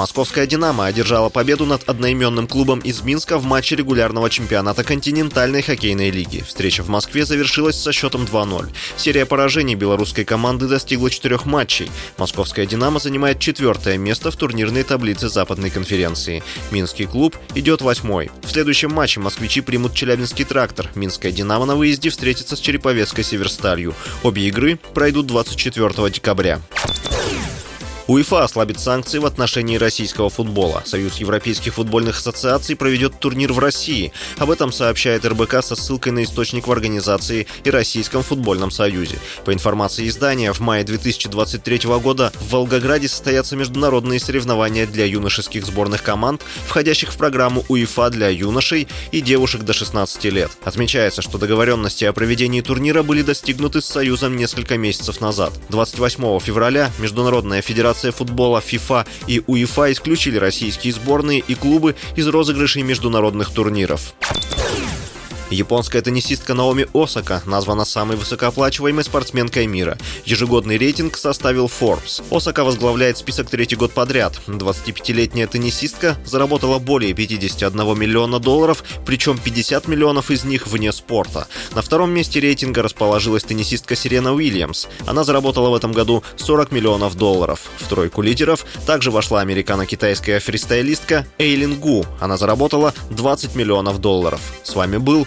Московская «Динамо» одержала победу над одноименным клубом из Минска в матче регулярного чемпионата континентальной хоккейной лиги. Встреча в Москве завершилась со счетом 2-0. Серия поражений белорусской команды достигла четырех матчей. Московская «Динамо» занимает четвертое место в турнирной таблице Западной конференции. Минский клуб идет восьмой. В следующем матче москвичи примут Челябинский трактор. Минская «Динамо» на выезде встретится с Череповецкой Северсталью. Обе игры пройдут 24 декабря. УЕФА ослабит санкции в отношении российского футбола. Союз европейских футбольных ассоциаций проведет турнир в России. Об этом сообщает РБК со ссылкой на источник в организации и Российском футбольном союзе. По информации издания, в мае 2023 года в Волгограде состоятся международные соревнования для юношеских сборных команд, входящих в программу УЕФА для юношей и девушек до 16 лет. Отмечается, что договоренности о проведении турнира были достигнуты с Союзом несколько месяцев назад. 28 февраля Международная федерация Федерация футбола ФИФА и УЕФА исключили российские сборные и клубы из розыгрышей международных турниров. Японская теннисистка Наоми Осака названа самой высокооплачиваемой спортсменкой мира. Ежегодный рейтинг составил Forbes. Осака возглавляет список третий год подряд. 25-летняя теннисистка заработала более 51 миллиона долларов, причем 50 миллионов из них вне спорта. На втором месте рейтинга расположилась теннисистка Сирена Уильямс. Она заработала в этом году 40 миллионов долларов. В тройку лидеров также вошла американо-китайская фристайлистка Эйлин Гу. Она заработала 20 миллионов долларов. С вами был